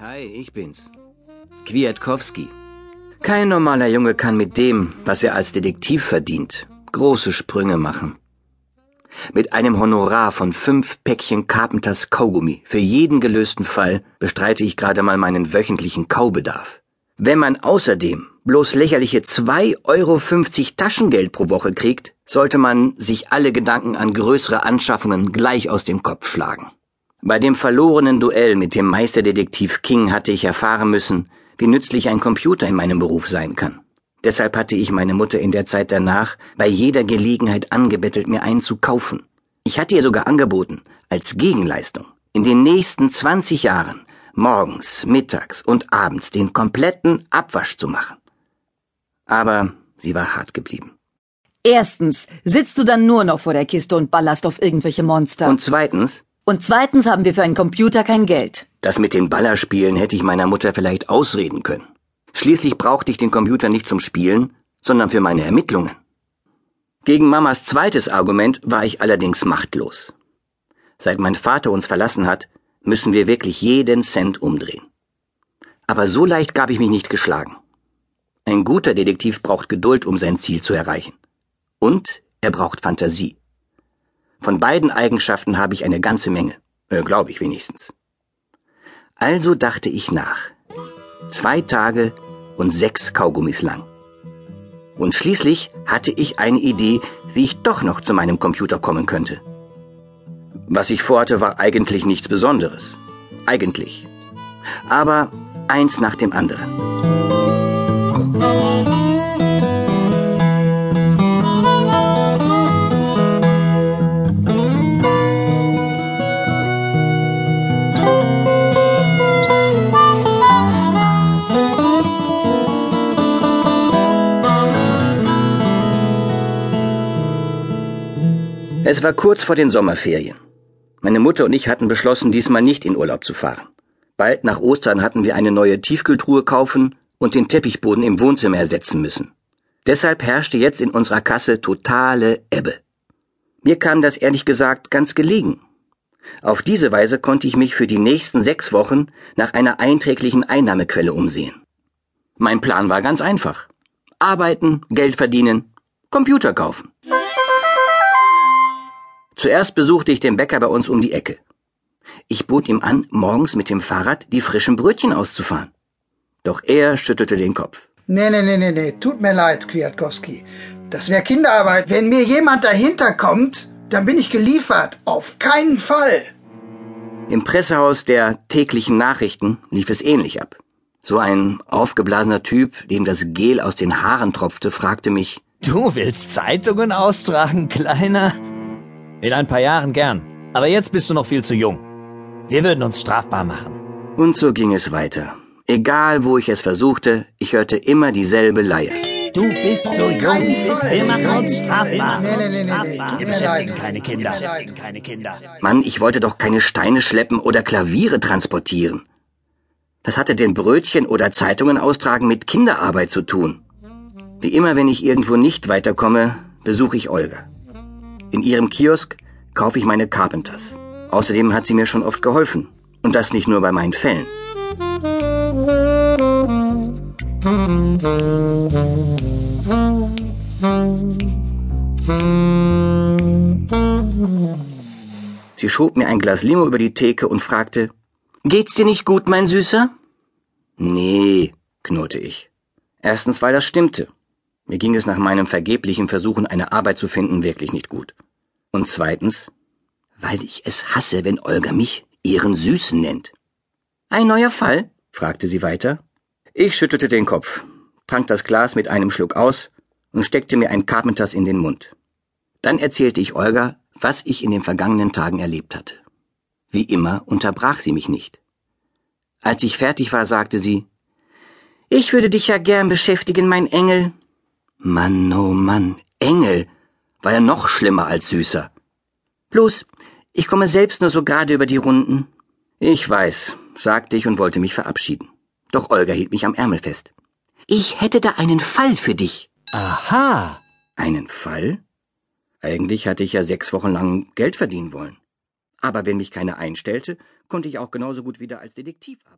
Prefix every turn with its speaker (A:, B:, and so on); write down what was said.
A: Hi, ich bin's. Kwiatkowski. Kein normaler Junge kann mit dem, was er als Detektiv verdient, große Sprünge machen. Mit einem Honorar von fünf Päckchen Carpenters Kaugummi für jeden gelösten Fall bestreite ich gerade mal meinen wöchentlichen Kaubedarf. Wenn man außerdem bloß lächerliche 2,50 Euro Taschengeld pro Woche kriegt, sollte man sich alle Gedanken an größere Anschaffungen gleich aus dem Kopf schlagen. Bei dem verlorenen Duell mit dem Meisterdetektiv King hatte ich erfahren müssen, wie nützlich ein Computer in meinem Beruf sein kann. Deshalb hatte ich meine Mutter in der Zeit danach bei jeder Gelegenheit angebettelt, mir einen zu kaufen. Ich hatte ihr sogar angeboten, als Gegenleistung, in den nächsten 20 Jahren morgens, mittags und abends den kompletten Abwasch zu machen. Aber sie war hart geblieben.
B: Erstens sitzt du dann nur noch vor der Kiste und ballerst auf irgendwelche Monster.
A: Und zweitens,
B: Und zweitens haben wir für einen Computer kein Geld.
A: das mit den Ballerspielen hätte ich meiner Mutter vielleicht ausreden können. Schließlich brauchte ich den Computer nicht zum Spielen, sondern für meine Ermittlungen. Gegen Mamas zweites Argument war ich allerdings machtlos. Seit mein Vater uns verlassen hat, müssen wir wirklich jeden Cent umdrehen. Aber so leicht gab ich mich nicht geschlagen. Ein guter Detektiv braucht Geduld, um sein Ziel zu erreichen. Und er braucht Fantasie. Von beiden Eigenschaften habe ich eine ganze Menge, äh, glaube ich wenigstens. Also dachte ich nach. Zwei Tage und sechs Kaugummis lang. Und schließlich hatte ich eine Idee, wie ich doch noch zu meinem Computer kommen könnte. Was ich vorhatte, war eigentlich nichts Besonderes. Eigentlich. Aber eins nach dem anderen. Es war kurz vor den Sommerferien. Meine Mutter und ich hatten beschlossen, diesmal nicht in Urlaub zu fahren. Bald nach Ostern hatten wir eine neue Tiefkühltruhe kaufen und den Teppichboden im Wohnzimmer ersetzen müssen. Deshalb herrschte jetzt in unserer Kasse totale Ebbe. Mir kam das ehrlich gesagt ganz gelegen. Auf diese Weise konnte ich mich für die nächsten sechs Wochen nach einer einträglichen Einnahmequelle umsehen. Mein Plan war ganz einfach. Arbeiten, Geld verdienen, Computer kaufen. Zuerst besuchte ich den Bäcker bei uns um die Ecke. Ich bot ihm an, morgens mit dem Fahrrad die frischen Brötchen auszufahren. Doch er schüttelte den Kopf.
C: Nee, nee, nee, nee, nee, tut mir leid, Kwiatkowski. Das wäre Kinderarbeit. Wenn mir jemand dahinter kommt, dann bin ich geliefert. Auf keinen Fall.
A: Im Pressehaus der täglichen Nachrichten lief es ähnlich ab. So ein aufgeblasener Typ, dem das Gel aus den Haaren tropfte, fragte mich,
D: Du willst Zeitungen austragen, Kleiner? In ein paar Jahren gern. Aber jetzt bist du noch viel zu jung. Wir würden uns strafbar machen.
A: und so ging es weiter. Egal, wo ich es versuchte, ich hörte immer dieselbe Leier.
D: Du bist zu jung.
C: keinen Fall.
D: Wir machen uns strafbar.
C: Nee, nee, nee,
D: Wir beschäftigen keine Kinder. Keine Kinder.
A: Mann, ich wollte doch keine Steine schleppen oder Klaviere transportieren. Das hatte den Brötchen oder Zeitungen austragen mit Kinderarbeit zu tun. Wie immer, wenn ich irgendwo nicht weiterkomme, besuche ich Olga. In ihrem Kiosk kaufe ich meine Carpenters. Außerdem hat sie mir schon oft geholfen. Und das nicht nur bei meinen Fällen. Sie schob mir ein Glas Limo über die Theke und fragte, Geht's dir nicht gut, mein Süßer? Nee, knurrte ich. Erstens, weil das stimmte. Mir ging es nach meinem vergeblichen Versuchen, eine Arbeit zu finden, wirklich nicht gut. Und zweitens, weil ich es hasse, wenn Olga mich ihren Süßen nennt. Ein neuer Fall? fragte sie weiter. Ich schüttelte den Kopf, trank das Glas mit einem Schluck aus und steckte mir ein Carpenters in den Mund. Dann erzählte ich Olga, was ich in den vergangenen Tagen erlebt hatte. Wie immer unterbrach sie mich nicht. Als ich fertig war, sagte sie, Ich würde dich ja gern beschäftigen, mein Engel. Mann, oh Mann, Engel war ja noch schlimmer als süßer. Bloß, ich komme selbst nur so gerade über die Runden. Ich weiß, sagte ich und wollte mich verabschieden. Doch Olga hielt mich am Ärmel fest. Ich hätte da einen Fall für dich.
D: Aha.
A: Einen Fall? Eigentlich hatte ich ja sechs Wochen lang Geld verdienen wollen. Aber wenn mich keiner einstellte, konnte ich auch genauso gut wieder als Detektiv arbeiten.